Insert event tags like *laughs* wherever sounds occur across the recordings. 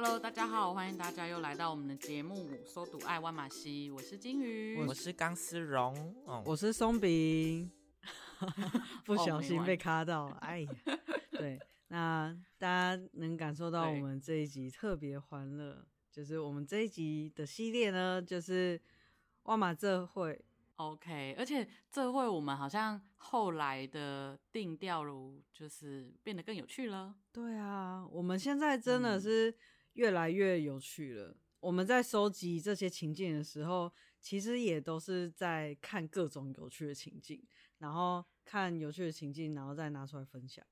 Hello，大家好，欢迎大家又来到我们的节目《搜读爱万马西》，我是金鱼，我是钢丝绒，哦、我是松饼，*laughs* 不小心被卡到，哎呀，*laughs* 对，那大家能感受到我们这一集特别欢乐，就是我们这一集的系列呢，就是万马这会。OK，而且这会我们好像后来的定调如就是变得更有趣了。对啊，我们现在真的是越来越有趣了。我们在收集这些情境的时候，其实也都是在看各种有趣的情境，然后看有趣的情境，然后再拿出来分享。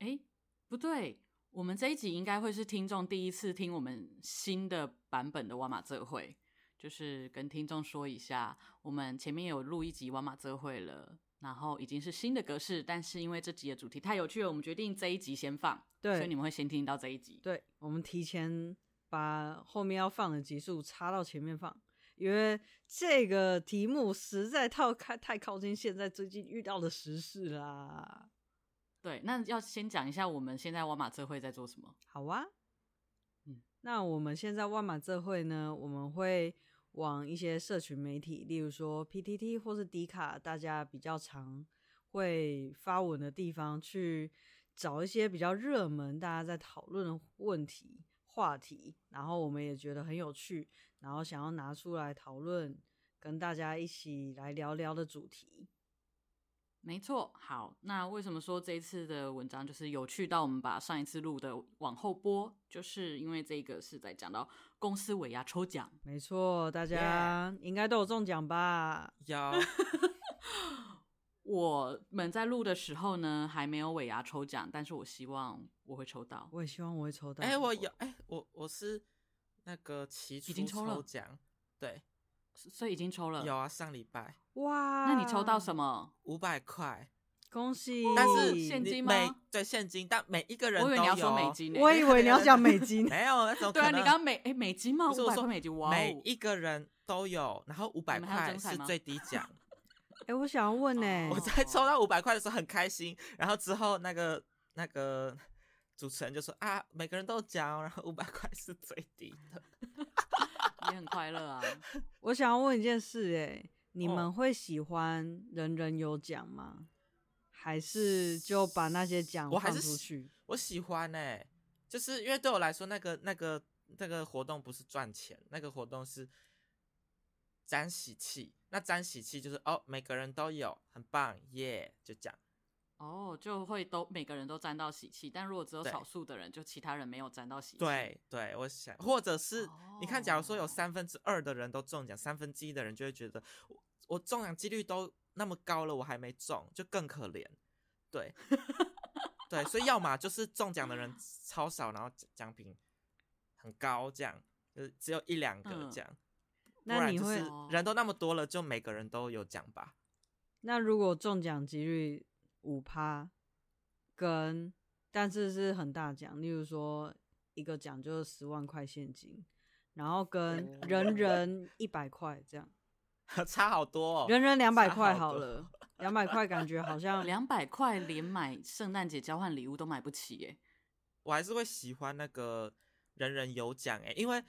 哎，不对，我们这一集应该会是听众第一次听我们新的版本的哇马这会。就是跟听众说一下，我们前面有录一集哇马这会了，然后已经是新的格式，但是因为这集的主题太有趣了，我们决定这一集先放，对，所以你们会先听到这一集。对，我们提前把后面要放的集数插到前面放，因为这个题目实在太靠太靠近现在最近遇到的时事啦。对，那要先讲一下我们现在万马这会在做什么？好啊，嗯，那我们现在万马这会呢，我们会。往一些社群媒体，例如说 PTT 或是迪卡，大家比较常会发文的地方，去找一些比较热门、大家在讨论的问题、话题，然后我们也觉得很有趣，然后想要拿出来讨论，跟大家一起来聊聊的主题。没错，好，那为什么说这一次的文章就是有趣到我们把上一次录的往后播？就是因为这个是在讲到公司尾牙抽奖。没错，大家应该都有中奖吧？有。*laughs* 我们在录的时候呢，还没有尾牙抽奖，但是我希望我会抽到。我也希望我会抽到。哎、欸，我有，哎、欸，我我是那个期初已经抽了奖，对。所以已经抽了，有啊，上礼拜哇，那你抽到什么？五百块，恭喜！但是现金吗？每对现金，但每一个人都有。我以为你要说美金，我以为你要讲美金，*laughs* 没有那种。对啊，你刚刚美哎美金吗？五百块美金，哇，每一个人都有，然后五百块是最低奖。*laughs* 哎，我想要问呢，我在抽到五百块的时候很开心，然后之后那个那个主持人就说啊，每个人都奖，然后五百块是最低的。也很快乐啊！*laughs* 我想要问一件事，哎，你们会喜欢人人有奖吗？哦、还是就把那些奖放出去？我喜欢哎，就是因为对我来说，那个那个那个活动不是赚钱，那个活动是沾喜气。那沾喜气就是哦，每个人都有，很棒耶，yeah, 就这样。哦，就会都每个人都沾到喜气，但如果只有少数的人，就其他人没有沾到喜气。对对，我想，或者是、哦、你看，假如说有三分之二的人都中奖，三分之一的人就会觉得我我中奖几率都那么高了，我还没中，就更可怜。对 *laughs* 对，所以要么就是中奖的人超少，然后奖品很高，这样就是只有一两个这样。嗯、那你会人都那么多了，就每个人都有奖吧？那如果中奖几率？五趴，跟但是是很大奖，例如说一个奖就是十万块现金，然后跟人 *laughs* 人一百块这样，*laughs* 差好多哦。人人两百块好了，两百块感觉好像 *laughs* 两百块连买圣诞节交换礼物都买不起耶。我还是会喜欢那个人人有奖哎，因为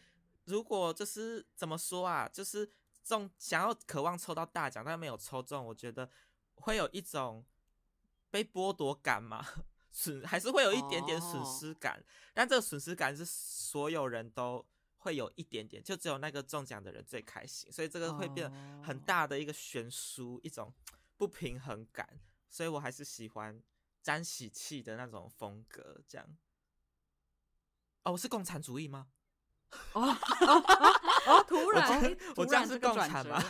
如果就是怎么说啊，就是中想要渴望抽到大奖，但没有抽中，我觉得会有一种。被剥夺感嘛，*laughs* 损还是会有一点点损失感，oh. 但这个损失感是所有人都会有一点点，就只有那个中奖的人最开心，所以这个会变得很大的一个悬殊，一种不平衡感，所以我还是喜欢沾喜气的那种风格，这样。哦，我是共产主义吗？哦哦哦！突然，我这样是共产吗？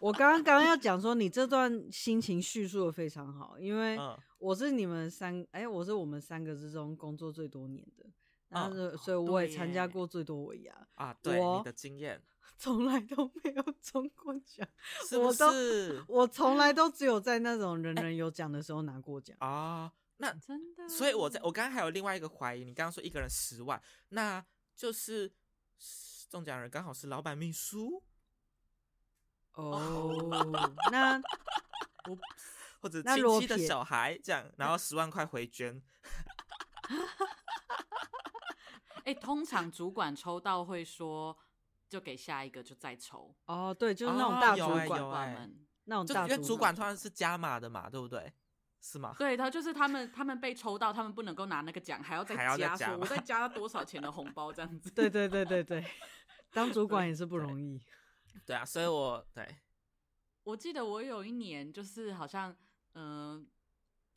我刚刚刚刚要讲说，你这段心情叙述的非常好，因为我是你们三，哎，我是我们三个之中工作最多年的，然后所以我也参加过最多尾牙啊。对，你的经验从来都没有中过奖，是不是？我从来都只有在那种人人有奖的时候拿过奖啊。那真的，所以我在我刚刚还有另外一个怀疑，你刚刚说一个人十万，那就是。中奖人刚好是老板秘书哦，*laughs* 那我或者亲戚的小孩这样，然后十万块回捐。*laughs* 哎、通常主管抽到会说，就给下一个，就再抽。哦，对，就是那种大主管，哦欸欸、那种大主管，因为主管通常是加码的嘛，对不对？是吗？对，他就是他们，他们被抽到，他们不能够拿那个奖，还要再加，我再加多少钱的红包这样子。对对对对对，*laughs* 当主管也是不容易。对，对啊，所以我对，我记得我有一年就是好像，嗯、呃。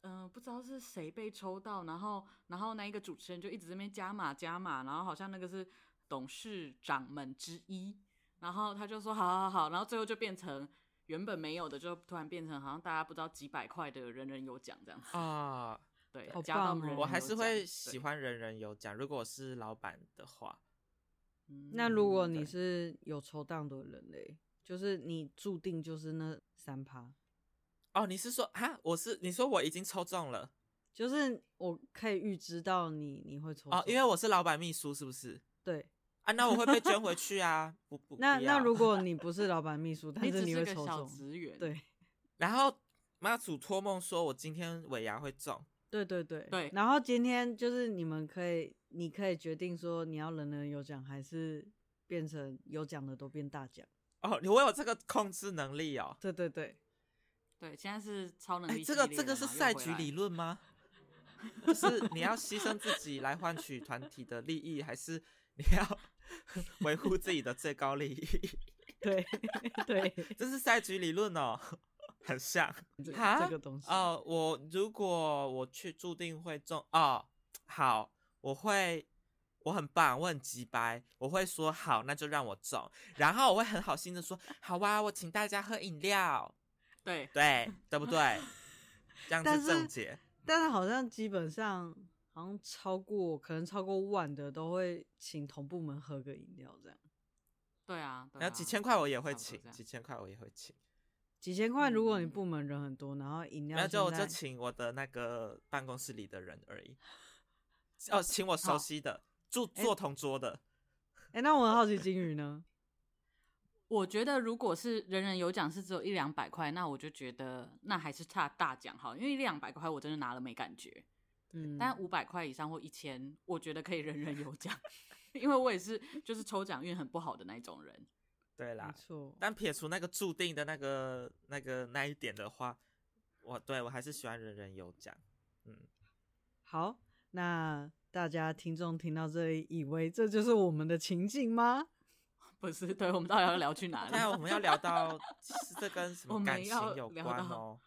嗯、呃，不知道是谁被抽到，然后，然后那一个主持人就一直在那边加码加码，然后好像那个是董事长们之一，然后他就说好好好，然后最后就变成原本没有的，就突然变成好像大家不知道几百块的人人有奖这样子啊，*laughs* 对，好加到人人我还是会喜欢人人有奖，如果我是老板的话。那如果你是有抽到的人嘞，就是你注定就是那三趴。哦，你是说哈？我是你说我已经抽中了，就是我可以预知到你你会抽哦，因为我是老板秘书，是不是？对啊，那我会被捐回去啊！不不，那那如果 *laughs* 你不是老板秘书，但是你会抽中，你只是个小职员，对。*laughs* 然后妈祖托梦说我今天尾牙会中，对对对对。然后今天就是你们可以，你可以决定说你要人人有奖，还是变成有奖的都变大奖。哦，我有这个控制能力哦。对对对。对，现在是超能力、欸。这个这个是赛局理论吗？*laughs* 是你要牺牲自己来换取团体的利益，还是你要维护自己的最高利益？对 *laughs* 对，*laughs* 这是赛局理论哦，很像哈这个东西哦。我如果我去注定会中哦，好，我会我很棒，我很直白，我会说好，那就让我中，然后我会很好心的说好哇，我请大家喝饮料。对对对不对？*laughs* 这样子正解，但是好像基本上好像超过可能超过万的都会请同部门喝个饮料这样。对啊，对啊，然后几千块我也会请，几千块我也会请。几千块如果你部门人很多，然后饮料那就我就请我的那个办公室里的人而已。哦，请我熟悉的，坐坐同桌的。哎、欸，那我很好奇金鱼呢？*laughs* 我觉得，如果是人人有奖是只有一两百块，那我就觉得那还是差大奖好，因为一两百块我真的拿了没感觉。嗯，但五百块以上或一千，我觉得可以人人有奖，*laughs* 因为我也是就是抽奖运很不好的那一种人。对啦，没错。但撇除那个注定的那个那个那一点的话，我对我还是喜欢人人有奖。嗯，好，那大家听众听到这里，以为这就是我们的情境吗？*laughs* 不是，对，我们到底要聊去哪里？那我们要聊到，*laughs* 其实这跟什么感情有关哦？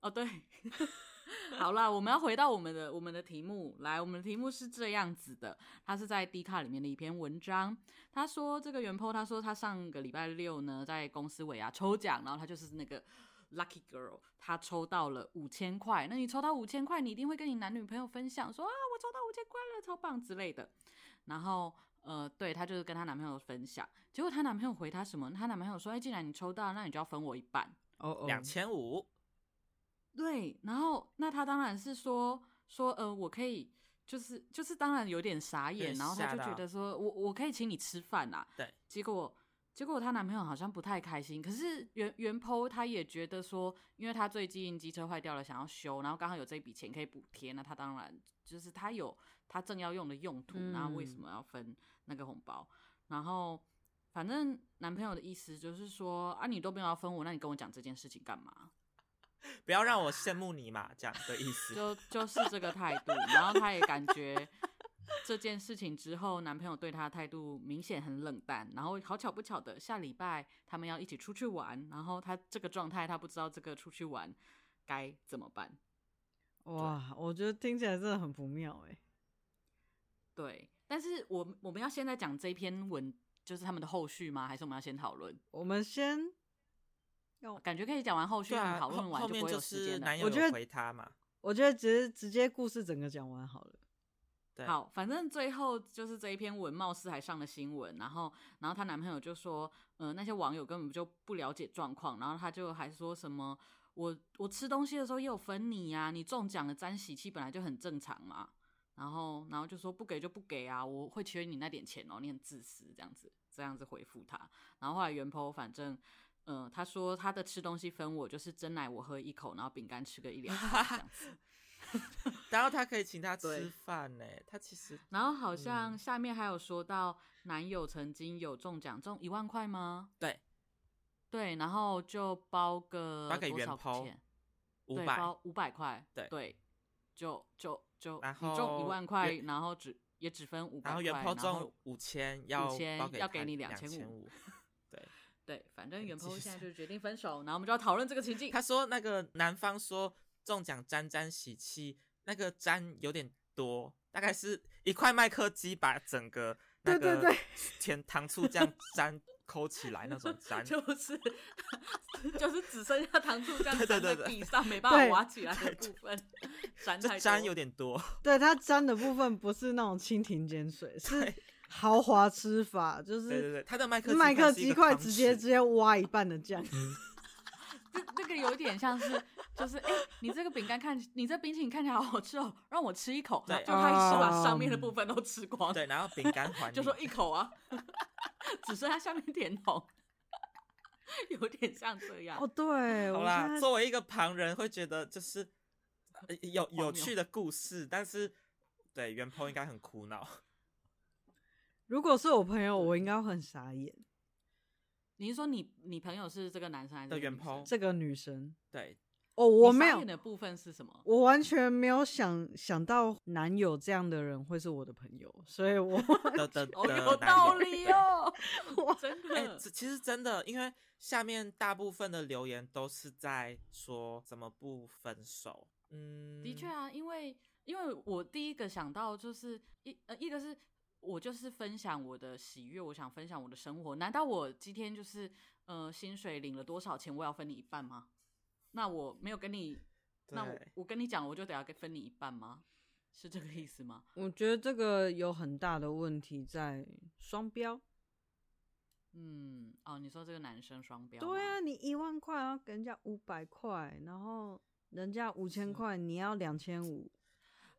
哦，对，*laughs* 好啦，我们要回到我们的我们的题目来，我们的题目是这样子的，他是在 D 卡里面的一篇文章，他说这个原 po 他说他上个礼拜六呢在公司尾牙抽奖，然后他就是那个 lucky girl，他抽到了五千块，那你抽到五千块，你一定会跟你男女朋友分享说啊，我抽到五千块了，超棒之类的，然后。呃，对，她就是跟她男朋友分享，结果她男朋友回她什么？她男朋友说：“哎，既然你抽到，那你就要分我一半，哦，两千五。”对，然后那他当然是说说，呃，我可以，就是就是当然有点傻眼，然后她就觉得说我我可以请你吃饭啦。对，结果结果她男朋友好像不太开心，可是原原 po 她也觉得说，因为她最近机车坏掉了，想要修，然后刚好有这笔钱可以补贴，那她当然就是她有她正要用的用途，那、嗯、为什么要分？那个红包，然后反正男朋友的意思就是说啊，你都没有要分我，那你跟我讲这件事情干嘛？不要让我羡慕你嘛，这样的意思。就就是这个态度，然后他也感觉这件事情之后，男朋友对他的态度明显很冷淡。然后好巧不巧的，下礼拜他们要一起出去玩，然后他这个状态，他不知道这个出去玩该怎么办。哇，我觉得听起来真的很不妙哎。对。但是我我们要现在讲这一篇文，就是他们的后续吗？还是我们要先讨论？我们先，感觉可以讲完后续，讨论、啊、完就不会有时间了。我觉得回他嘛，我觉得直接直接故事整个讲完好了。对，好，反正最后就是这一篇文，貌似还上了新闻，然后然后她男朋友就说，呃，那些网友根本就不了解状况，然后他就还说什么，我我吃东西的时候也有分你呀、啊，你中奖了沾喜气本来就很正常嘛。然后，然后就说不给就不给啊！我会缺你那点钱哦，你很自私这样子，这样子回复他。然后后来原 po 反正，嗯、呃，他说他的吃东西分我就是真奶我喝一口，然后饼干吃个一两口这样子。*laughs* 然后他可以请他吃饭呢。他其实，然后好像下面还有说到男友曾经有中奖，中一万块吗？对，对，然后就包个包给原 PO 五百，包五百块，对对，就就就然后你中一万块，然后只也只分五百块，然后元抛中五千，要五千要给你两千五，对对，反正原 PO 现在就决定分手，然后我们就要讨论这个情境。他说那个男方说。中奖沾沾喜气，那个沾有点多，大概是一块麦克鸡把整个那个 *laughs* 甜糖醋酱沾抠起来那种 *laughs* 沾，就是 *laughs* 就是只剩下糖醋酱沾在地上没办法挖起来的部分，沾太沾有点多。对，它沾的部分不是那种蜻蜓点水，是豪华吃法，就是对对对，它的麦克麦克鸡块直接直接挖一半的酱。*laughs* 这这个有点像是，就是哎、欸，你这个饼干看，你这冰淇淋看起来好好吃哦，让我吃一口。对，就他一吃把上面的部分都吃光。对，然后饼干还 *laughs* 就说一口啊，*laughs* 只剩下下面甜筒，有点像这样。哦，对，好啦，作为一个旁人会觉得就是有有趣的故事，但是对原 PO 应该很苦恼。如果是我朋友，我应该会很傻眼。你是说你你朋友是这个男生还是原 PO 这个女生？对，哦，我没有的部分是什么？我完全没有想想到男友这样的人会是我的朋友，所以我的的 *laughs* 有道理 *laughs* 哦，我，*laughs* 真的、欸，其实真的，因为下面大部分的留言都是在说怎么不分手。嗯，的确啊，因为因为我第一个想到就是一呃一个是。我就是分享我的喜悦，我想分享我的生活。难道我今天就是呃薪水领了多少钱，我要分你一半吗？那我没有跟你，那我我跟你讲，我就得要给分你一半吗？是这个意思吗？我觉得这个有很大的问题在双标。嗯，哦，你说这个男生双标？对啊，你一万块要给人家五百块，然后人家五千块你要两千五。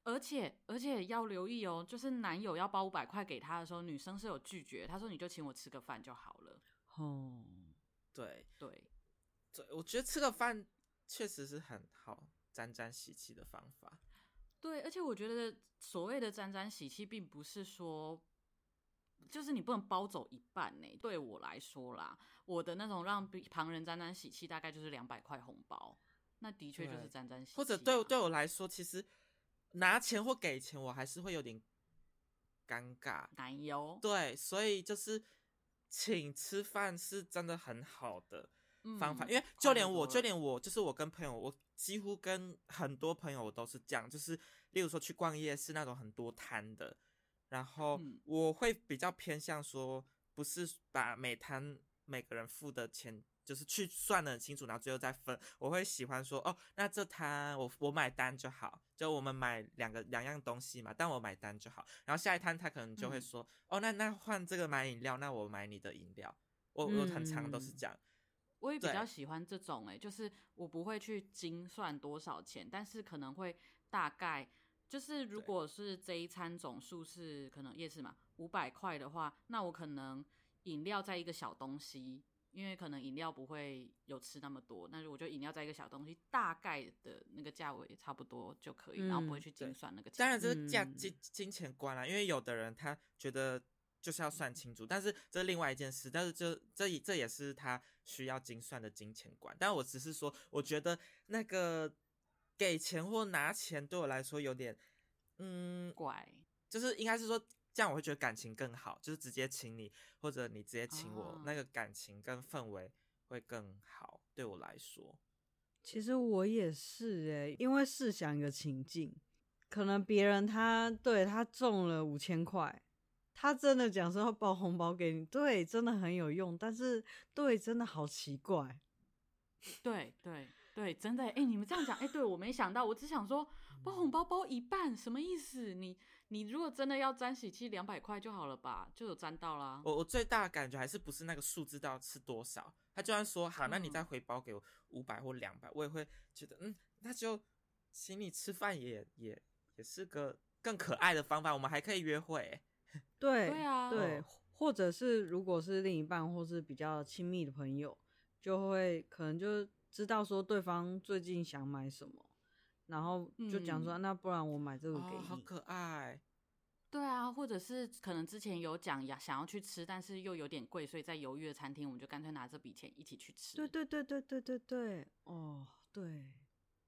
而且而且要留意哦，就是男友要包五百块给他的时候，女生是有拒绝。他说：“你就请我吃个饭就好了。”哦，对对对，我觉得吃个饭确实是很好沾沾喜气的方法。对，而且我觉得所谓的沾沾喜气，并不是说就是你不能包走一半呢。对我来说啦，我的那种让旁人沾沾喜气，大概就是两百块红包，那的确就是沾沾喜气。或者对对我来说，其实。拿钱或给钱，我还是会有点尴尬。担忧。对，所以就是请吃饭是真的很好的方法，嗯、因为就连我就连我就是我跟朋友，我几乎跟很多朋友我都是这样，就是例如说去逛夜市那种很多摊的，然后我会比较偏向说，不是把每摊每个人付的钱。就是去算得很清楚，然后最后再分。我会喜欢说，哦，那这摊我我买单就好，就我们买两个两样东西嘛，但我买单就好。然后下一摊他可能就会说，嗯、哦，那那换这个买饮料，那我买你的饮料。我我很常都是这样。嗯、我也比较喜欢这种、欸，哎，就是我不会去精算多少钱，但是可能会大概，就是如果是这一餐总数是可能夜市嘛五百块的话，那我可能饮料在一个小东西。因为可能饮料不会有吃那么多，但是我觉得饮料在一个小东西，大概的那个价位也差不多就可以，嗯、然后不会去精算那个钱。当然这是价金金钱观啦，因为有的人他觉得就是要算清楚，但是这是另外一件事，但是这这这也是他需要精算的金钱观。但我只是说，我觉得那个给钱或拿钱对我来说有点嗯怪，就是应该是说。这样我会觉得感情更好，就是直接请你，或者你直接请我，哦、那个感情跟氛围会更好。对我来说，其实我也是诶、欸，因为试想一个情境，可能别人他对他中了五千块，他真的讲说要包红包给你，对，真的很有用，但是对，真的好奇怪，*laughs* 对对对，真的哎、欸，你们这样讲哎、欸，对我没想到，我只想说包红包包一半什么意思？你。你如果真的要沾喜气，两百块就好了吧，就有沾到啦。我我最大的感觉还是不是那个数字到是多少，他就算说好，那你再回包给我五百或两百，我也会觉得嗯，那就请你吃饭也也也是个更可爱的方法，我们还可以约会。*laughs* 对对啊，对，或者是如果是另一半或是比较亲密的朋友，就会可能就知道说对方最近想买什么。然后就讲说，嗯那不然我买这个给你。哦，好可爱。对啊，或者是可能之前有讲呀，想要去吃，但是又有点贵，所以在犹豫的餐厅，我们就干脆拿这笔钱一起去吃。对对对对对对对，哦，对，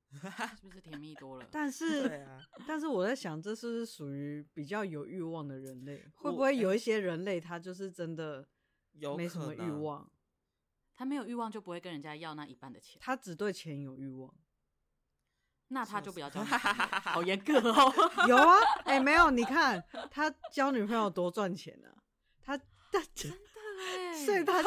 *laughs* 是不是甜蜜多了？*laughs* 但是，对啊，但是我在想，这是不是属于比较有欲望的人类？会不会有一些人类他就是真的有没什么欲望，他没有欲望就不会跟人家要那一半的钱，他只对钱有欲望？那他就不要 *laughs* 交女是朋友，好严格哦。*laughs* 有啊，哎、欸，没有，你看他交女朋友多赚钱啊，他他真的哎，*laughs* 所以他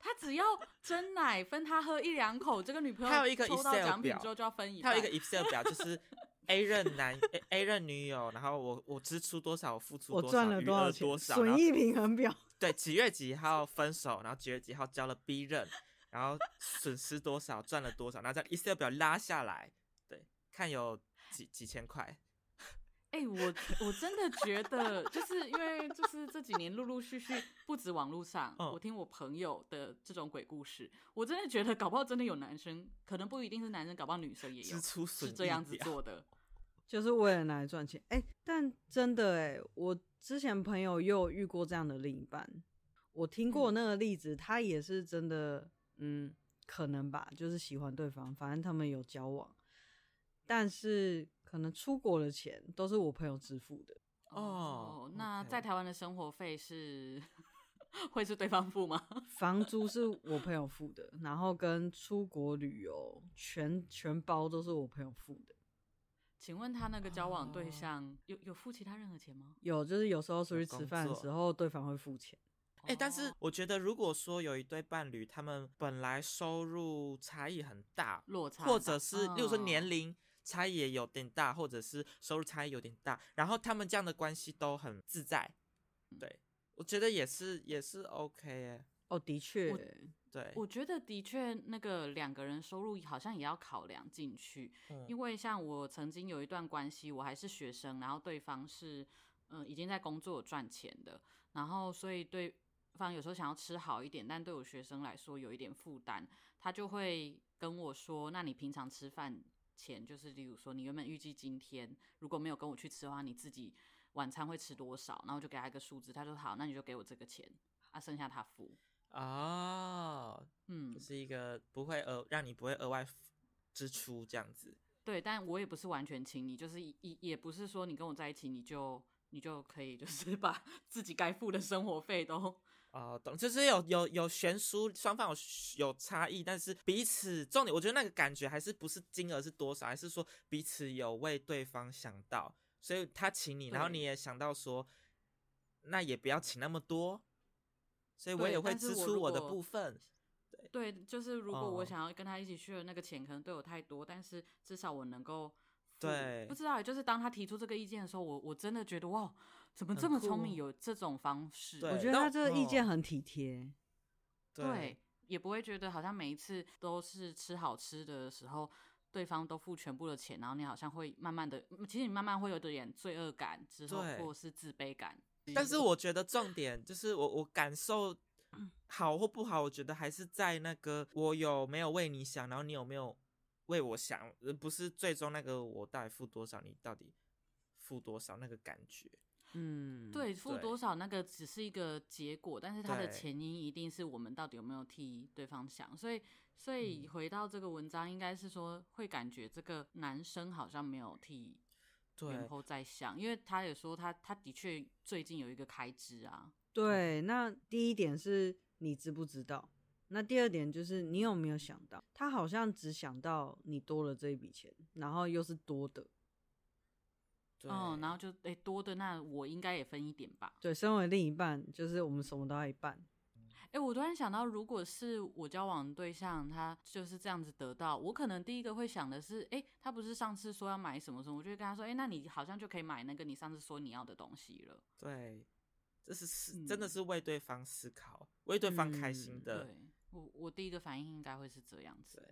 他只要真奶分他喝一两口，这个女朋友他有一个抽到 Excel 奖品表之后就要分一半。他有一个 Excel 表，就是 A 任男 A, A 任女友，然后我我支出多少，我付出我多少，赚了多少钱，多少，损益平衡表。对几月几号分手，然后几月几号交了 B 任，然后损失多少，赚了多少，然后在 Excel 表拉下来，对，看有几几千块。哎、欸，我我真的觉得，就是因为就是这几年陆陆续续，不止网络上，嗯、我听我朋友的这种鬼故事，我真的觉得，搞不好真的有男生，可能不一定是男生，搞不好女生也有是这样子做的，*laughs* 就是为了拿来赚钱。哎、欸，但真的哎、欸，我之前朋友又遇过这样的另一半，我听过那个例子，嗯、他也是真的，嗯，可能吧，就是喜欢对方，反正他们有交往，但是。可能出国的钱都是我朋友支付的哦。Oh, 那在台湾的生活费是 *laughs* 会是对方付吗？*laughs* 房租是我朋友付的，然后跟出国旅游全全包都是我朋友付的。请问他那个交往对象、oh. 有有付其他任何钱吗？有，就是有时候出去吃饭的时候，对方会付钱。哎、欸，但是我觉得，如果说有一对伴侣，他们本来收入差异很大，落差，或者是，例如说年龄。哦差异也有点大，或者是收入差异有点大，然后他们这样的关系都很自在，对，我觉得也是也是 OK 哎。哦，的确，对，我觉得的确那个两个人收入好像也要考量进去，嗯，因为像我曾经有一段关系，我还是学生，然后对方是嗯、呃、已经在工作赚钱的，然后所以对方有时候想要吃好一点，但对我学生来说有一点负担，他就会跟我说：“那你平常吃饭？”钱就是，例如说，你原本预计今天如果没有跟我去吃的话，你自己晚餐会吃多少？然后就给他一个数字，他说好，那你就给我这个钱，啊，剩下他付。哦，嗯，这是一个不会额让你不会额外支出这样子。对，但我也不是完全请你，就是也也不是说你跟我在一起你就你就可以就是 *laughs* 把自己该付的生活费都。哦，懂，就是有有有悬殊，双方有有差异，但是彼此重点，我觉得那个感觉还是不是金额是多少，还是说彼此有为对方想到，所以他请你，然后你也想到说，那也不要请那么多，所以我也会支出我的部分。对，对，就是如果我想要跟他一起去的那个钱可能对我太多，但是至少我能够，对，不知道，就是当他提出这个意见的时候，我我真的觉得哇。怎么这么聪明？有这种方式？我觉得他这个意见很体贴。对，对，也不会觉得好像每一次都是吃好吃的时候，对方都付全部的钱，然后你好像会慢慢的，其实你慢慢会有点罪恶感，之后或是自卑感。但是我觉得重点就是我我感受好或不好，我觉得还是在那个我有没有为你想，然后你有没有为我想，不是最终那个我到底付多少，你到底付多少那个感觉。嗯，对，付多少那个只是一个结果，但是它的前因一定是我们到底有没有替对方想，所以，所以回到这个文章，应该是说会感觉这个男生好像没有替然后在想，因为他也说他他的确最近有一个开支啊。对，那第一点是你知不知道？那第二点就是你有没有想到？他好像只想到你多了这一笔钱，然后又是多的。哦，然后就哎、欸、多的那我应该也分一点吧。对，身为另一半，就是我们什么都要一半。哎、欸，我突然想到，如果是我交往的对象，他就是这样子得到，我可能第一个会想的是，哎、欸，他不是上次说要买什么什么，我就会跟他说，哎、欸，那你好像就可以买那个你上次说你要的东西了。对，这是是真的是为对方思考，嗯、为对方开心的。对，我我第一个反应应该会是这样子。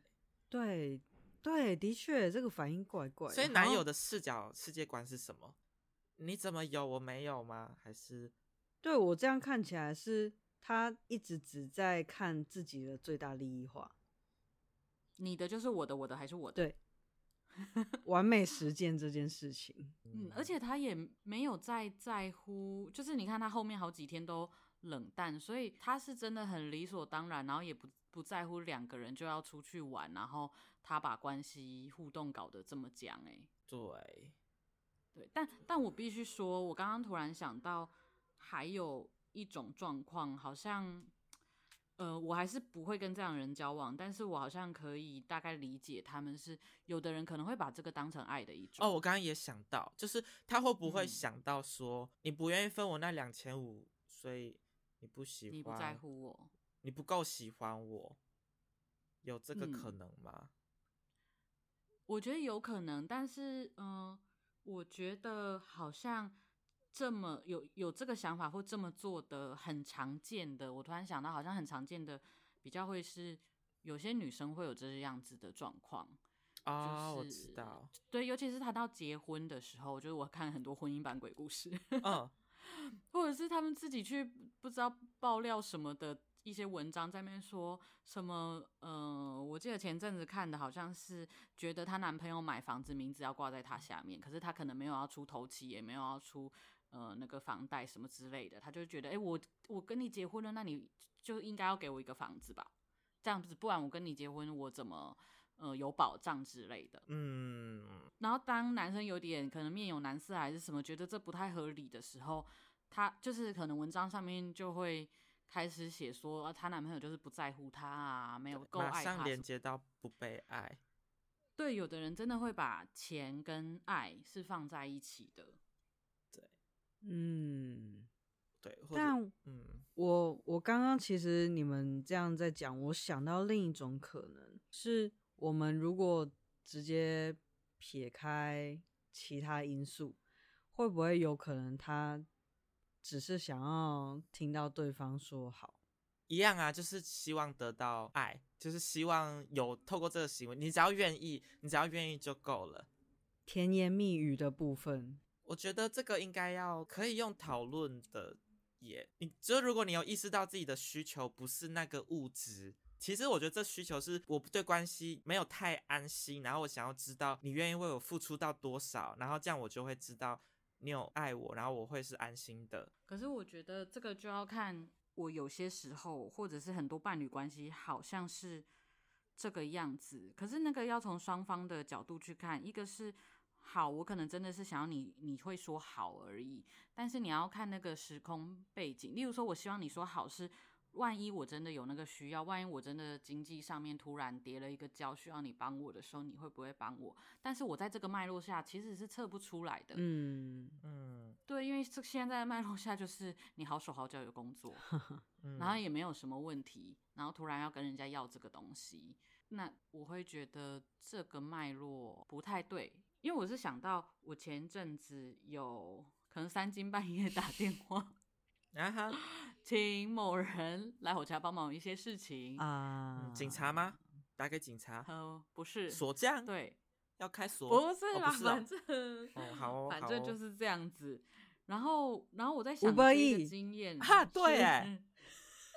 对。对，的确，这个反应怪怪。所以男友的视角、世界观是什么？你怎么有我没有吗？还是对我这样看起来是他一直只在看自己的最大利益化。你的就是我的，我的还是我的。对，*laughs* 完美实践这件事情。嗯，而且他也没有在在乎，就是你看他后面好几天都冷淡，所以他是真的很理所当然，然后也不不在乎两个人就要出去玩，然后他把关系互动搞得这么僵，哎，对，对，但但我必须说，我刚刚突然想到，还有一种状况，好像。呃，我还是不会跟这样的人交往，但是我好像可以大概理解他们是有的人可能会把这个当成爱的一种。哦，我刚刚也想到，就是他会不会想到说，嗯、你不愿意分我那两千五，所以你不喜欢，你不在乎我，你不够喜欢我，有这个可能吗？嗯、我觉得有可能，但是嗯、呃，我觉得好像。这么有有这个想法或这么做的很常见的，我突然想到，好像很常见的比较会是有些女生会有这样子的状况啊，就是、我知道，对，尤其是谈到结婚的时候，就是我看很多婚姻版鬼故事，嗯，*laughs* *laughs* 或者是他们自己去不知道爆料什么的一些文章，在那边说什么，呃，我记得前阵子看的好像是觉得她男朋友买房子名字要挂在她下面，可是她可能没有要出头期，也没有要出。呃，那个房贷什么之类的，他就觉得，哎、我我跟你结婚了，那你就应该要给我一个房子吧，这样子，不然我跟你结婚，我怎么呃有保障之类的？嗯。然后当男生有点可能面有难色还是什么，觉得这不太合理的时候，他就是可能文章上面就会开始写说，她、啊、男朋友就是不在乎她啊，没有够爱她。马上连接到不被爱。对，有的人真的会把钱跟爱是放在一起的。对嗯，对，但嗯，我我刚刚其实你们这样在讲，我想到另一种可能是，我们如果直接撇开其他因素，会不会有可能他只是想要听到对方说好？一样啊，就是希望得到爱，就是希望有透过这个行为，你只要愿意，你只要愿意就够了。甜言蜜语的部分。我觉得这个应该要可以用讨论的也。你就如果你有意识到自己的需求不是那个物质，其实我觉得这需求是我对关系没有太安心，然后我想要知道你愿意为我付出到多少，然后这样我就会知道你有爱我，然后我会是安心的。可是我觉得这个就要看我有些时候，或者是很多伴侣关系好像是这个样子，可是那个要从双方的角度去看，一个是。好，我可能真的是想要你，你会说好而已。但是你要看那个时空背景，例如说，我希望你说好是，万一我真的有那个需要，万一我真的经济上面突然跌了一个跤，需要你帮我的时候，你会不会帮我？但是我在这个脉络下其实是测不出来的。嗯嗯，对，因为这现在的脉络下就是你好手好脚有工作，*laughs* 嗯、然后也没有什么问题，然后突然要跟人家要这个东西，那我会觉得这个脉络不太对。因为我是想到，我前阵子有可能三更半夜打电话，然后请某人来我家帮忙一些事情啊、嗯，警察吗？打给警察？哦，不是，锁匠？对，要开锁？不是啦，哦是哦、反正哦好哦，*laughs* 反正就是这样子。然后，然后我在想这个经验哈，对，哎，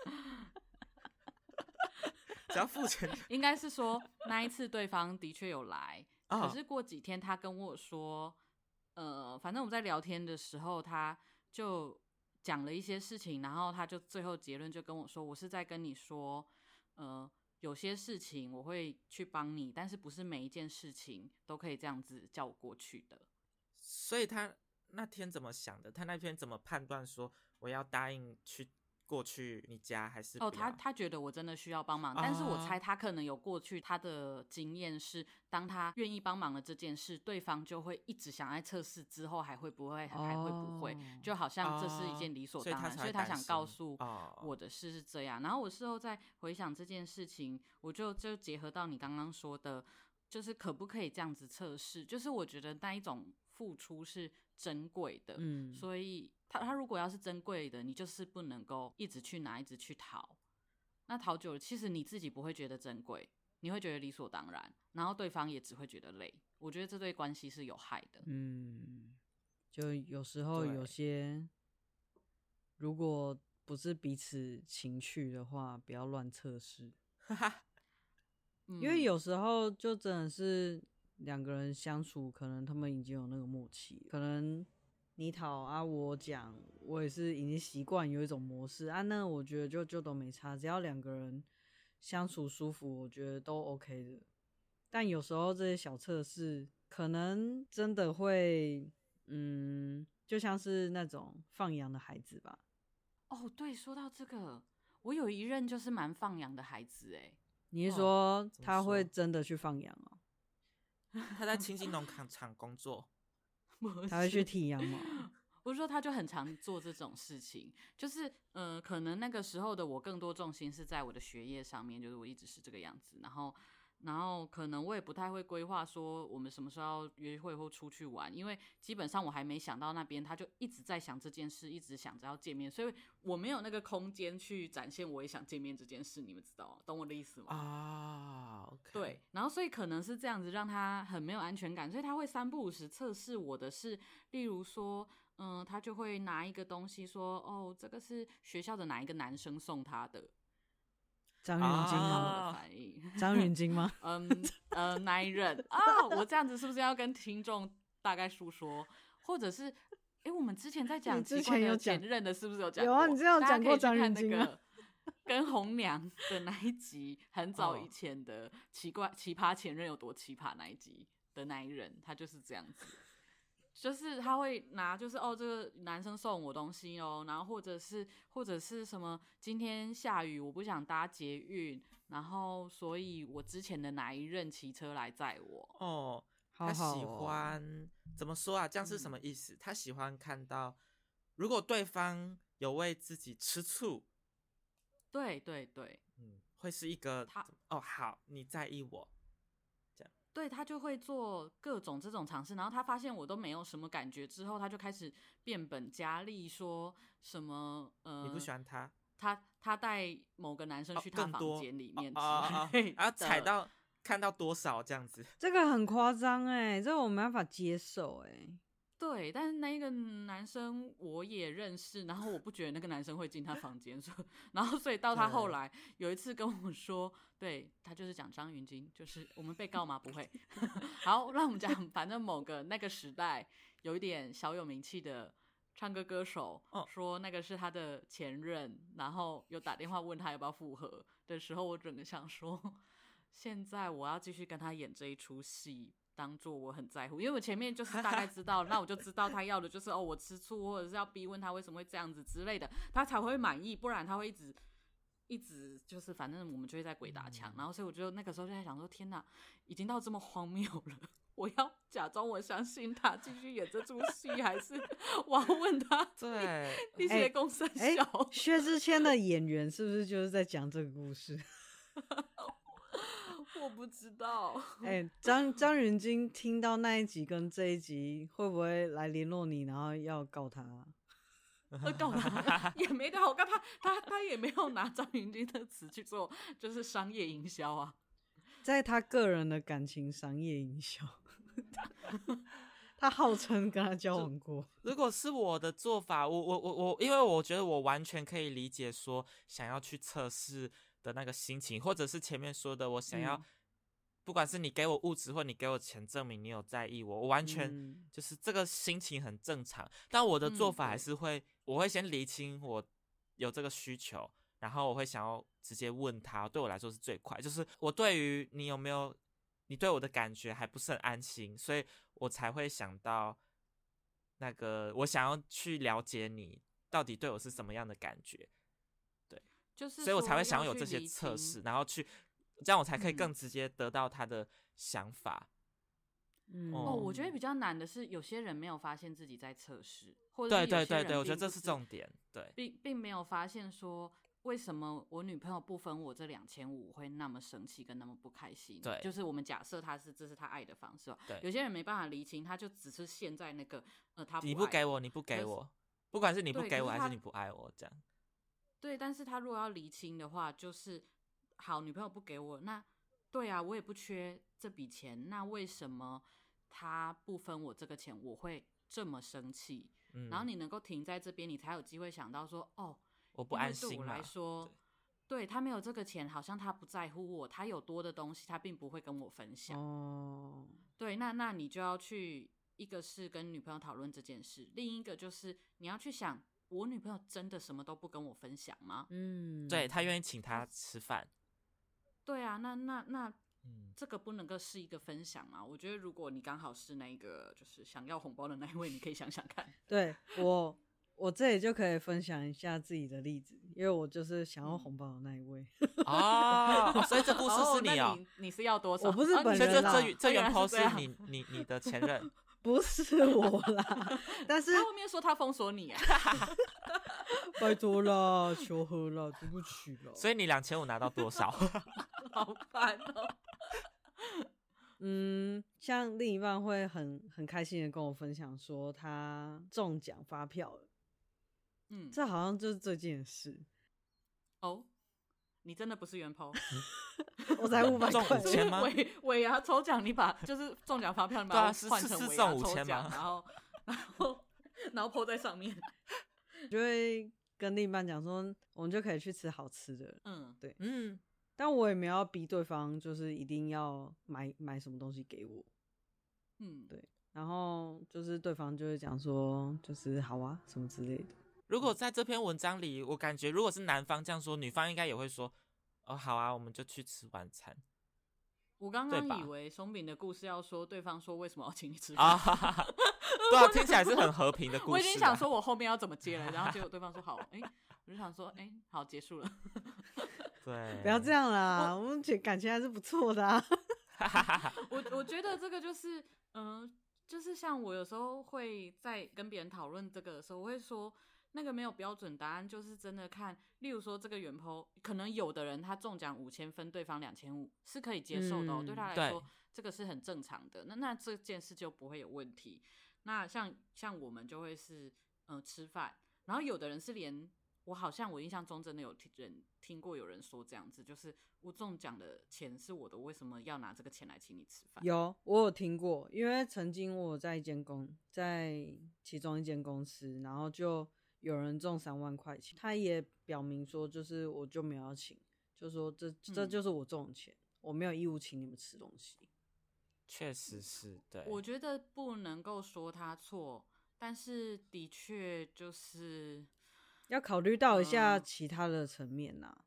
*laughs* 只要付钱，应该是说那一次对方的确有来。可是过几天，他跟我说，呃，反正我们在聊天的时候，他就讲了一些事情，然后他就最后结论就跟我说，我是在跟你说，呃，有些事情我会去帮你，但是不是每一件事情都可以这样子叫我过去的。所以他那天怎么想的？他那天怎么判断说我要答应去？过去你家还是哦，他他觉得我真的需要帮忙，但是我猜他可能有过去他的经验是，当他愿意帮忙了这件事，对方就会一直想来测试之后还会不会，还会不会，就好像这是一件理所当然，所以他想告诉我的事是这样。然后我事后再回想这件事情，我就就结合到你刚刚说的，就是可不可以这样子测试？就是我觉得那一种付出是珍贵的，嗯，所以。他他如果要是珍贵的，你就是不能够一直去拿，一直去讨。那讨久了，其实你自己不会觉得珍贵，你会觉得理所当然，然后对方也只会觉得累。我觉得这对关系是有害的。嗯，就有时候有些，如果不是彼此情趣的话，不要乱测试。因为有时候就真的是两个人相处，可能他们已经有那个默契，可能你讨啊，我讲，我也是已经习惯有一种模式啊。那我觉得就就都没差，只要两个人相处舒服，我觉得都 OK 的。但有时候这些小测试，可能真的会，嗯，就像是那种放羊的孩子吧。哦，对，说到这个，我有一任就是蛮放羊的孩子，哎，你是说他会真的去放羊哦？他在清境农场厂工作，*laughs* 他会去剃羊毛。*laughs* 我说他就很常做这种事情，就是呃，可能那个时候的我更多重心是在我的学业上面，就是我一直是这个样子，然后。然后可能我也不太会规划说我们什么时候要约会或出去玩，因为基本上我还没想到那边，他就一直在想这件事，一直想着要见面，所以我没有那个空间去展现我也想见面这件事，你们知道，懂我的意思吗？啊，oh. 对，然后所以可能是这样子让他很没有安全感，所以他会三不五时测试我的是，例如说，嗯，他就会拿一个东西说，哦，这个是学校的哪一个男生送他的。张云京吗？张云京吗？嗯呃，哪一任啊？我这样子是不是要跟听众大概述说？或者是，哎、欸，我们之前在讲之前有前任的，是不是有讲？有啊，你这样讲过张云京啊？跟红娘 *laughs* 的那一集，很早以前的奇怪奇葩前任有多奇葩那一集的那一任，他就是这样子。就是他会拿，就是哦，这个男生送我东西哦，然后或者是或者是什么，今天下雨，我不想搭捷运，然后所以我之前的哪一任骑车来载我哦，他喜欢怎么说啊？这样是什么意思？他喜欢看到如果对方有为自己吃醋，对对对，嗯，会是一个他哦，好，你在意我。对，他就会做各种这种尝试，然后他发现我都没有什么感觉之后，他就开始变本加厉，说什么呃，你不喜欢他，他他带某个男生去他房间里面，然后踩到看到多少这样子，这个很夸张哎，这个我没办法接受哎。对，但是那一个男生我也认识，然后我不觉得那个男生会进他房间，说，然后所以到他后来有一次跟我说，对，他就是讲张云京，就是我们被告吗？不会。*laughs* 好，让我们讲，反正某个那个时代有一点小有名气的唱歌歌手，说那个是他的前任，然后有打电话问他要不要复合的时候，我整个想说，现在我要继续跟他演这一出戏。当做我很在乎，因为我前面就是大概知道，*laughs* 那我就知道他要的就是哦，我吃醋，或者是要逼问他为什么会这样子之类的，他才会满意，不然他会一直一直就是反正我们就会在鬼打墙。然后所以我就那个时候就在想说，天哪，已经到这么荒谬了，我要假装我相信他继续演这出戏，还是我要问他？*laughs* 对，一些公司小薛之谦的演员是不是就是在讲这个故事？*laughs* 我不知道。*laughs* 哎、欸，张张云京听到那一集跟这一集，会不会来联络你，然后要告他？*laughs* 会告他？*laughs* 也没告，我告他，他他也没有拿张云京的词去做，就是商业营销啊。在他个人的感情商业营销，他号称跟他交往过。如果是我的做法，我我我我，因为我觉得我完全可以理解说想要去测试。的那个心情，或者是前面说的，我想要，嗯、不管是你给我物质或你给我钱，证明你有在意我，我完全就是这个心情很正常。嗯、但我的做法还是会，嗯、我会先厘清我有这个需求，然后我会想要直接问他，对我来说是最快。就是我对于你有没有，你对我的感觉还不是很安心，所以我才会想到那个，我想要去了解你到底对我是什么样的感觉。就是，所以我才会想要有这些测试，然后去这样，我才可以更直接得到他的想法。嗯，哦，我觉得比较难的是，有些人没有发现自己在测试，或者对对对对，我觉得这是重点。对，并并没有发现说，为什么我女朋友不分我这两千五会那么生气跟那么不开心。对，就是我们假设他是这是他爱的方式。对，有些人没办法理清，他就只是陷在那个呃，他你不给我，你不给我，不管是你不给我还是你不爱我，这样。对，但是他如果要厘清的话，就是好，女朋友不给我，那对啊，我也不缺这笔钱，那为什么他不分我这个钱，我会这么生气？嗯，然后你能够停在这边，你才有机会想到说，哦，我不安心。对我来说，对，他没有这个钱，好像他不在乎我，他有多的东西，他并不会跟我分享。哦，对，那那你就要去，一个是跟女朋友讨论这件事，另一个就是你要去想，我女朋友真的什么都不跟我分享吗？嗯，对，她愿意请他吃饭。对啊，那那那，嗯，这个不能够是一个分享吗？我觉得如果你刚好是那个就是想要红包的那一位，你可以想想看。*laughs* 对我，我这里就可以分享一下自己的例子，因为我就是想要红包的那一位。*laughs* 哦，所以这故事是你哦，你，你是要多少？我不是本人啦，这这这原 po 是你你你的前任。不是我啦，但是他后面说他封锁你啊，*laughs* 拜托了，求和了，对不起了。所以你两千五拿到多少？*laughs* 好烦哦。嗯，像另一半会很很开心的跟我分享说他中奖发票了，嗯，这好像就是这件事。哦，你真的不是原 po？我才五百中五千吗？尾尾牙抽奖，你把就是中奖发票，你把它换成尾牙抽奖，然后然后然后 po 在上面，就会跟另一半讲说，我们就可以去吃好吃的。嗯，对，嗯，但我也没有要逼对方，就是一定要买买什么东西给我。嗯，对，然后就是对方就会讲说，就是好啊，什么之类的。如果在这篇文章里，我感觉如果是男方这样说，女方应该也会说。哦，好啊，我们就去吃晚餐。我刚刚以为松饼的故事要说对方说为什么要请你吃饭啊，对啊，听起来是很和平的故事。我已经想说我后面要怎么接了，然后结果 *laughs* 对方说好，哎、欸，我就想说，哎、欸，好，结束了。对，不要这样啦，我们觉感情还是不错的啊。*laughs* 我我觉得这个就是，嗯、呃，就是像我有时候会在跟别人讨论这个的时候，我会说。那个没有标准答案，就是真的看。例如说，这个原 po 可能有的人他中奖五千分，对方两千五是可以接受的哦，嗯、对他来说这个是很正常的。那那这件事就不会有问题。那像像我们就会是嗯、呃、吃饭，然后有的人是连我好像我印象中真的有听人听过有人说这样子，就是我中奖的钱是我的，为什么要拿这个钱来请你吃饭？有我有听过，因为曾经我在一间公在其中一间公司，然后就。有人中三万块钱，他也表明说，就是我就没有要请，就说这这就是我中的钱，嗯、我没有义务请你们吃东西。确实是，对。我觉得不能够说他错，但是的确就是要考虑到一下其他的层面呐、啊。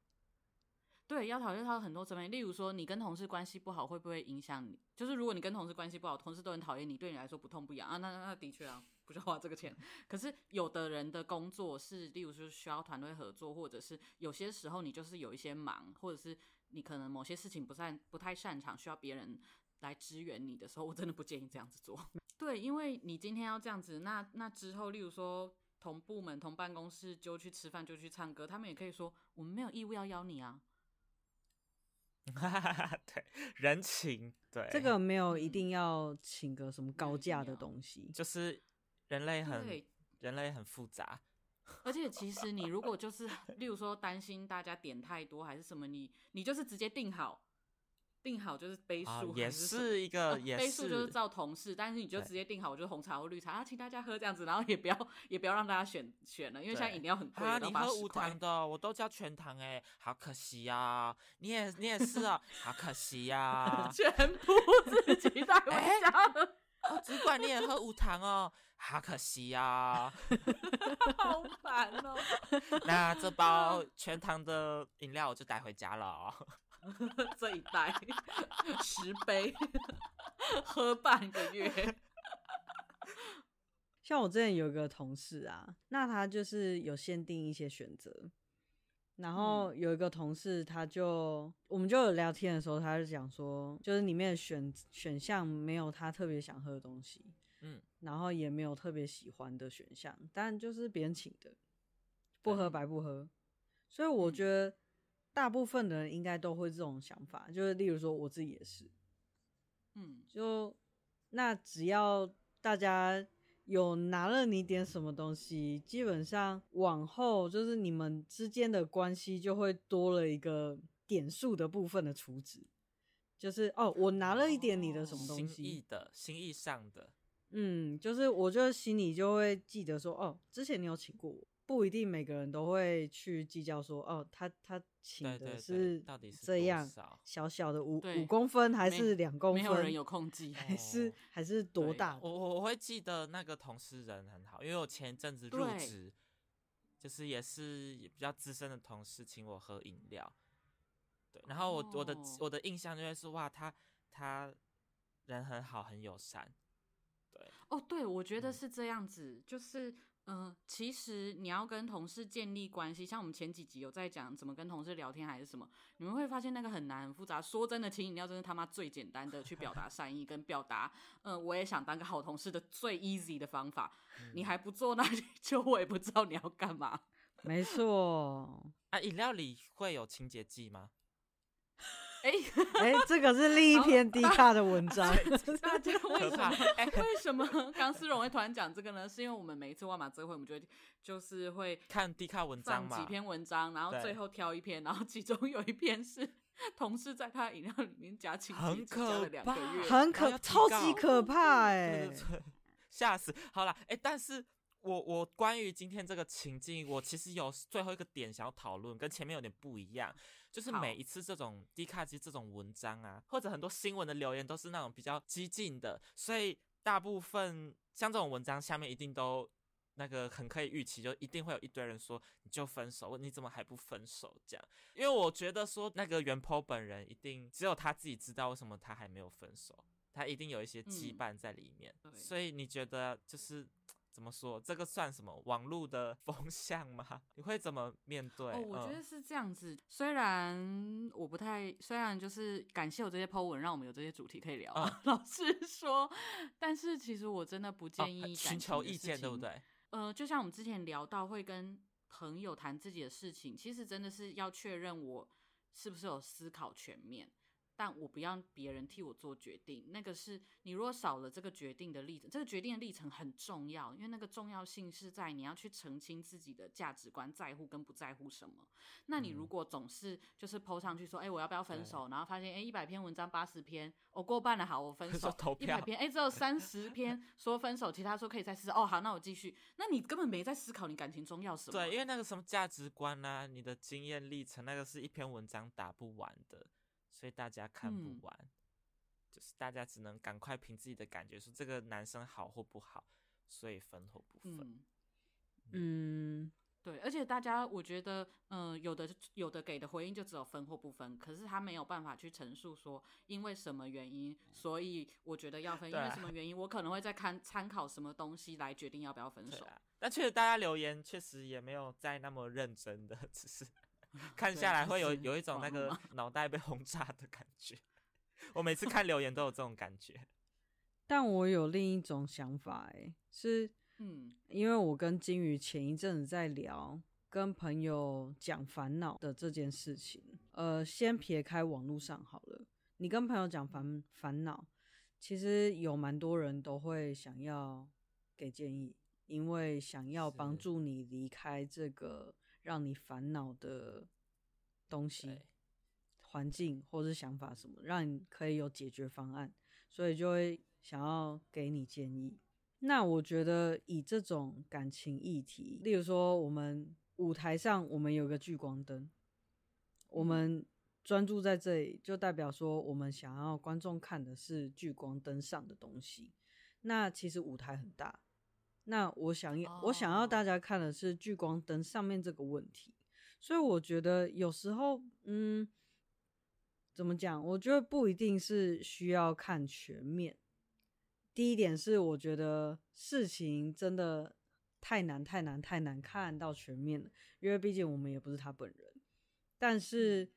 对，要考虑到很多层面，例如说你跟同事关系不好，会不会影响你？就是如果你跟同事关系不好，同事都很讨厌你，对你来说不痛不痒啊，那那的确啊。不需要花这个钱，可是有的人的工作是，例如说需要团队合作，或者是有些时候你就是有一些忙，或者是你可能某些事情不擅不太擅长，需要别人来支援你的时候，我真的不建议这样子做。*laughs* 对，因为你今天要这样子，那那之后，例如说同部门、同办公室就去吃饭，就去唱歌，他们也可以说我们没有义务要邀你啊。*laughs* 对，人情，对，这个没有一定要请个什么高价的东西，就是。人类很人类很复杂，而且其实你如果就是，例如说担心大家点太多还是什么，你你就是直接定好，定好就是杯数、哦，也是一个，*laughs* 杯数就是照同事，但是你就直接定好，我就是红茶或绿茶，啊，请大家喝这样子，然后也不要也不要让大家选选了，因为现在饮料很贵，啊，你喝无糖的，我都叫全糖，哎，好可惜呀、啊，你也你也是啊，好可惜呀、啊，全部自己带回 *laughs* 家了。哦，主管你也喝无糖哦，好可惜呀、啊，好烦哦。那这包全糖的饮料我就带回家了、哦，*laughs* 这一袋十杯，喝半个月。像我之前有一个同事啊，那他就是有限定一些选择。然后有一个同事，他就、嗯、我们就有聊天的时候，他就讲说，就是里面选选项没有他特别想喝的东西，嗯，然后也没有特别喜欢的选项，但就是别人请的，不喝。白不喝。嗯、所以我觉得大部分的人应该都会这种想法，就是例如说我自己也是，嗯，就那只要大家。有拿了你点什么东西，基本上往后就是你们之间的关系就会多了一个点数的部分的储值，就是哦，我拿了一点你的什么东西，心意的，心意上的，嗯，就是我就心里就会记得说，哦，之前你有请过我，不一定每个人都会去计较说，哦，他他请的是到底是这样小小的五五公分还是两公分？没有人有控制，还是、哦、还是多大？我我我会记得那个同事人很好，因为我前一阵子入职，就是也是比较资深的同事请我喝饮料，对，然后我、哦、我的我的印象就会是哇，他他人很好，很友善。对哦，对，我觉得是这样子，嗯、就是嗯、呃，其实你要跟同事建立关系，像我们前几集有在讲怎么跟同事聊天还是什么，你们会发现那个很难很复杂。说真的，请饮料真的他妈最简单的去表达善意跟表达，嗯、呃，我也想当个好同事的最 easy 的方法。嗯、你还不做，那 *laughs* 就我也不知道你要干嘛。没错，啊，饮料里会有清洁剂吗？哎哎，这个是另一篇低卡的文章。大家为什么？哎，为什么刚思荣会突然讲这个呢？是因为我们每一次万马这会，我们就会就是会看低卡文章嘛，几篇文章，然后最后挑一篇，然后其中有一篇是同事在他饮料里面加清洁剂，加了两个月，很可超级可怕哎，吓死！好了，哎，但是。我我关于今天这个情境，我其实有最后一个点想要讨论，跟前面有点不一样，就是每一次这种低卡机这种文章啊，或者很多新闻的留言都是那种比较激进的，所以大部分像这种文章下面一定都那个很可以预期，就一定会有一堆人说你就分手，你怎么还不分手这样？因为我觉得说那个原 po 本人一定只有他自己知道为什么他还没有分手，他一定有一些羁绊在里面，嗯、所以你觉得就是。怎么说？这个算什么网络的 *laughs* 风向吗？你会怎么面对？哦，我觉得是这样子。嗯、虽然我不太，虽然就是感谢我这些 po 文，让我们有这些主题可以聊。嗯、*laughs* 老实说，但是其实我真的不建议寻、哦、求意见，对不对？呃，就像我们之前聊到，会跟朋友谈自己的事情，其实真的是要确认我是不是有思考全面。但我不要别人替我做决定，那个是你如果少了这个决定的历程，这个决定的历程很重要，因为那个重要性是在你要去澄清自己的价值观，在乎跟不在乎什么。那你如果总是就是 po 上去说，哎、欸，我要不要分手？然后发现，哎、欸，一百篇文章八十篇，我、哦、过半了，好，我分手。*laughs* 一百篇，哎、欸，只有三十篇说分手，其他说可以再试试。哦，好，那我继续。那你根本没在思考你感情中要什么。对，因为那个什么价值观啊，你的经验历程，那个是一篇文章打不完的。所以大家看不完，嗯、就是大家只能赶快凭自己的感觉说这个男生好或不好，所以分或不分。嗯，嗯对，而且大家我觉得，嗯、呃，有的有的给的回应就只有分或不分，可是他没有办法去陈述说因为什么原因，所以我觉得要分，因为什么原因，我可能会再看参考什么东西来决定要不要分手。但确实大家留言确实也没有再那么认真的，只是。*laughs* 看下来会有有一种那个 *laughs* 脑袋被轰炸的感觉，*laughs* 我每次看留言都有这种感觉。但我有另一种想法，哎，是，嗯，因为我跟金鱼前一阵子在聊跟朋友讲烦恼的这件事情，呃，先撇开网络上好了，你跟朋友讲烦烦恼，其实有蛮多人都会想要给建议，因为想要帮助你离开这个。让你烦恼的东西、环境或是想法什么，让你可以有解决方案，所以就会想要给你建议。那我觉得以这种感情议题，例如说我们舞台上我们有个聚光灯，我们专注在这里，就代表说我们想要观众看的是聚光灯上的东西。那其实舞台很大。那我想要，oh. 我想要大家看的是聚光灯上面这个问题，所以我觉得有时候，嗯，怎么讲？我觉得不一定是需要看全面。第一点是，我觉得事情真的太难、太难、太难看到全面了，因为毕竟我们也不是他本人。但是，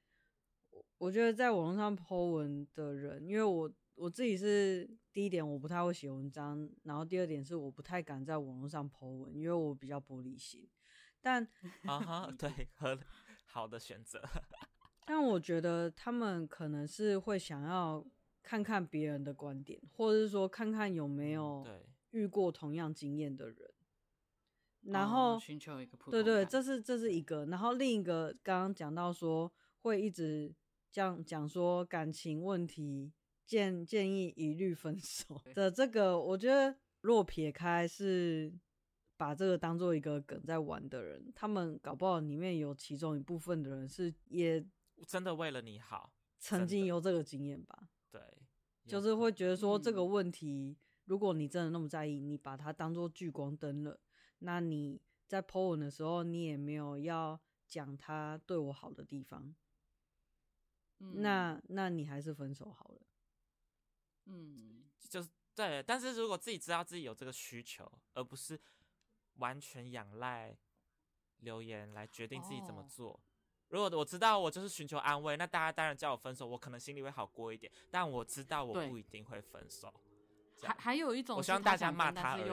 我觉得在网络上 po 文的人，因为我。我自己是第一点，我不太会写文章，然后第二点是我不太敢在网络上 po 文，因为我比较玻璃心。但 *laughs* 啊哈，对，很好的选择。*laughs* 但我觉得他们可能是会想要看看别人的观点，或者是说看看有没有遇过同样经验的人，然后寻求一个。对对，这是这是一个。然后另一个刚刚讲到说会一直这样讲说感情问题。建建议一律分手的这个，我觉得若撇开是把这个当做一个梗在玩的人，他们搞不好里面有其中一部分的人是也真的为了你好，曾经有这个经验吧？对，就是会觉得说这个问题，如果你真的那么在意，你把它当做聚光灯了，那你在 po 文的时候，你也没有要讲他对我好的地方，嗯、那那你还是分手好了。嗯，就是对，但是如果自己知道自己有这个需求，而不是完全仰赖留言来决定自己怎么做。哦、如果我知道我就是寻求安慰，那大家当然叫我分手，我可能心里会好过一点。但我知道我不一定会分手。还还有一种，我希望大家骂他而已。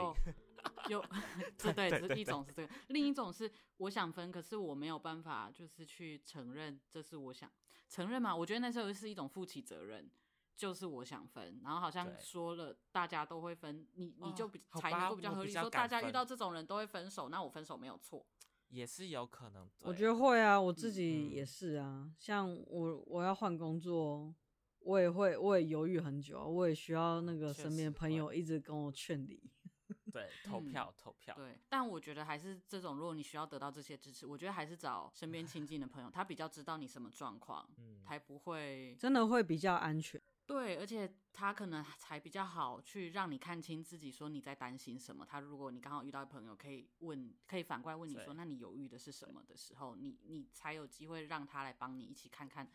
有，*laughs* *laughs* 对对，这一种是这个，另一种是我想分，可是我没有办法，就是去承认这是我想承认嘛。我觉得那时候是一种负起责任。就是我想分，然后好像说了大家都会分，你你就比才能够比较合理说大家遇到这种人都会分手，那我分手没有错，也是有可能。我觉得会啊，我自己也是啊。嗯、像我我要换工作，我也会我也犹豫很久，我也需要那个身边朋友一直跟我劝离。*laughs* 对，投票投票。对，但我觉得还是这种，如果你需要得到这些支持，我觉得还是找身边亲近的朋友，他比较知道你什么状况，嗯，才不会真的会比较安全。对，而且他可能才比较好去让你看清自己，说你在担心什么。他如果你刚好遇到朋友可以问，可以反过来问你说，那你犹豫的是什么的时候，你你才有机会让他来帮你一起看看，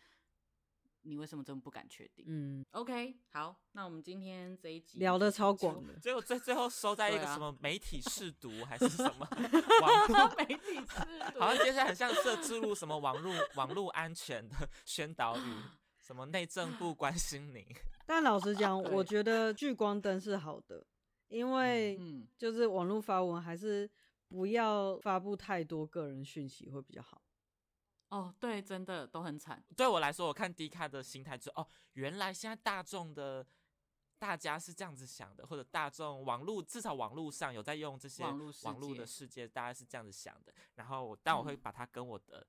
你为什么这么不敢确定。嗯，OK，好，那我们今天这一集聊的超广的，最后最最后收在一个什么媒体试读还是什么 *laughs* 网络 *laughs* 媒体试读，好像接下来很像设置入什么网络网络安全的宣导语。*laughs* 什么内政部 *laughs* 关心你？*laughs* 但老实讲，我觉得聚光灯是好的，因为就是网络发文还是不要发布太多个人讯息会比较好。哦，对，真的都很惨。对我来说，我看 D 卡的心态就哦，原来现在大众的大家是这样子想的，或者大众网络至少网络上有在用这些网络的世界，大家是这样子想的。然后，但我会把它跟我的。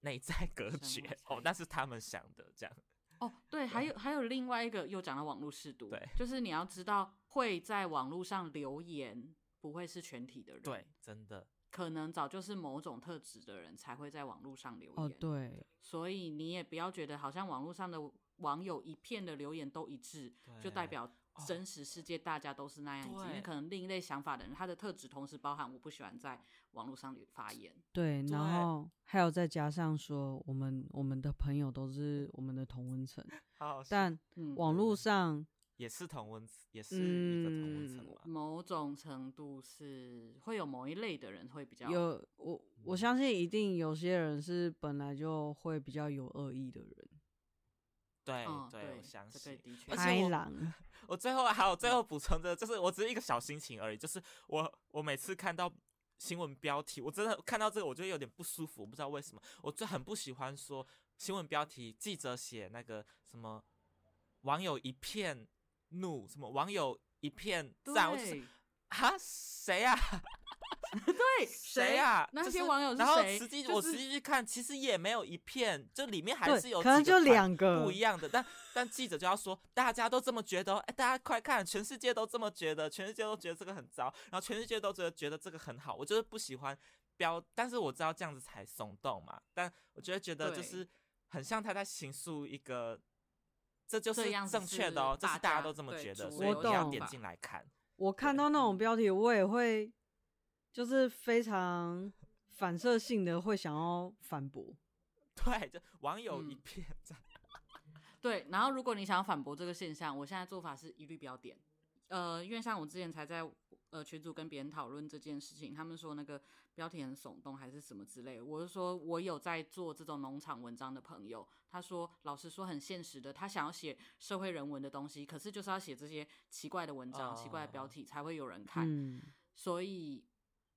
内在隔绝哦，那是他们想的这样。哦，对，还有还有另外一个又讲到网络试读，对，就是你要知道会在网络上留言，不会是全体的人，对，真的，可能早就是某种特质的人才会在网络上留言，哦，对，所以你也不要觉得好像网络上的网友一片的留言都一致，就代表。真实世界大家都是那样子，因为可能另一类想法的人，他的特质同时包含我不喜欢在网络上发言。对，然后还有再加上说，我们我们的朋友都是我们的同温层，*laughs* 但网络上也是同温层，也是一个同温层嘛。某种程度是会有某一类的人会比较有我我相信一定有些人是本来就会比较有恶意的人。对对，我相信。开朗。我最后还有最后补充的，就是我只是一个小心情而已。就是我我每次看到新闻标题，我真的看到这个，我就有点不舒服，我不知道为什么。我就很不喜欢说新闻标题，记者写那个什么网友一片怒，什么网友一片赞，对啊，谁呀？对，谁啊？那些网友是谁？然后实际我实际去看，其实也没有一片，就里面还是有可能就两个不一样的。但但记者就要说，大家都这么觉得，哎，大家快看，全世界都这么觉得，全世界都觉得这个很糟，然后全世界都觉得觉得这个很好。我就是不喜欢标，但是我知道这样子才耸动嘛。但我觉得觉得就是很像他在形塑一个，这就是正确的哦，这是大家都这么觉得，所以我要点进来看。我看到那种标题，我也会。就是非常反射性的会想要反驳，*laughs* 对，就网友一片赞、嗯。*laughs* 对，然后如果你想要反驳这个现象，我现在做法是一律不要点。呃，因为像我之前才在呃群组跟别人讨论这件事情，他们说那个标题很耸动还是什么之类的。我是说我有在做这种农场文章的朋友，他说老实说很现实的，他想要写社会人文的东西，可是就是要写这些奇怪的文章、哦、奇怪的标题才会有人看，嗯、所以。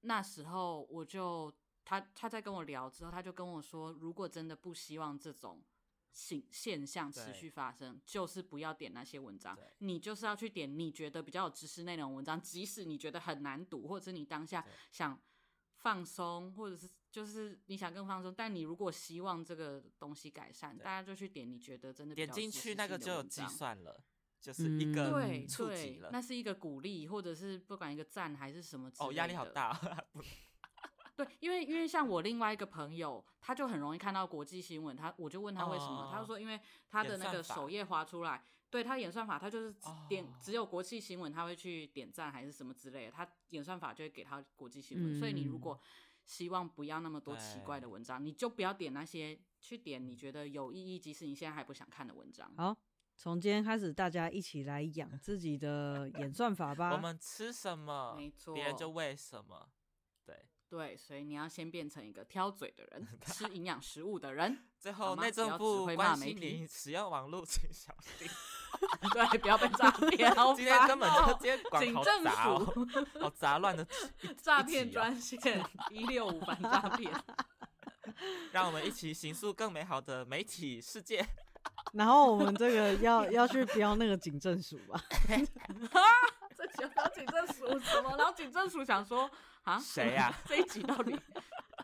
那时候我就他他在跟我聊之后，他就跟我说，如果真的不希望这种现现象持续发生，就是不要点那些文章，你就是要去点你觉得比较有知识内容文章，即使你觉得很难读，或者是你当下想放松，或者是就是你想更放松，但你如果希望这个东西改善，大家就去点你觉得真的点进去那个就有计算了。就是一个对触及了，那是一个鼓励，或者是不管一个赞还是什么哦，压力好大。*laughs* 对，因为因为像我另外一个朋友，他就很容易看到国际新闻，他我就问他为什么，哦、他就说因为他的那个首页滑出来，对他演算法，他就是点、哦、只有国际新闻他会去点赞还是什么之类的，他演算法就会给他国际新闻，嗯、所以你如果希望不要那么多奇怪的文章，你就不要点那些，去点你觉得有意义，即使你现在还不想看的文章。好，从今天开始，大家一起来养自己的演算法吧。我们吃什么，没错，别人就喂什么。对。对，所以你要先变成一个挑嘴的人，*laughs* 吃营养食物的人。*laughs* 最后，内政部关心你 *laughs* 使用网络，请小心。对，不要被诈骗。今天根本就今天广告杂、喔，好杂乱的诈骗专线一六五反诈骗。让我们一起行塑更美好的媒体世界。然后我们这个要要去标那个警政署吧。*laughs* 这要标警政署什么？然后警政署想说。啊，谁呀？*laughs* 这一集到底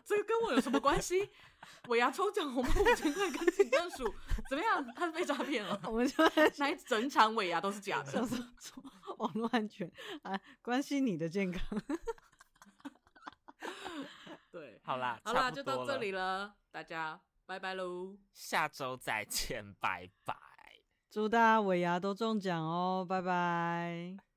这个跟我有什么关系？尾牙抽奖红包五千块跟警政署怎么样？他是被诈骗了？我们就那一整场尾牙都是假的，网络安全啊，关心你的健康。*laughs* 对，好啦，好啦，就到这里了，大家拜拜喽，下周再见，拜拜，祝大家尾牙都中奖哦，拜拜。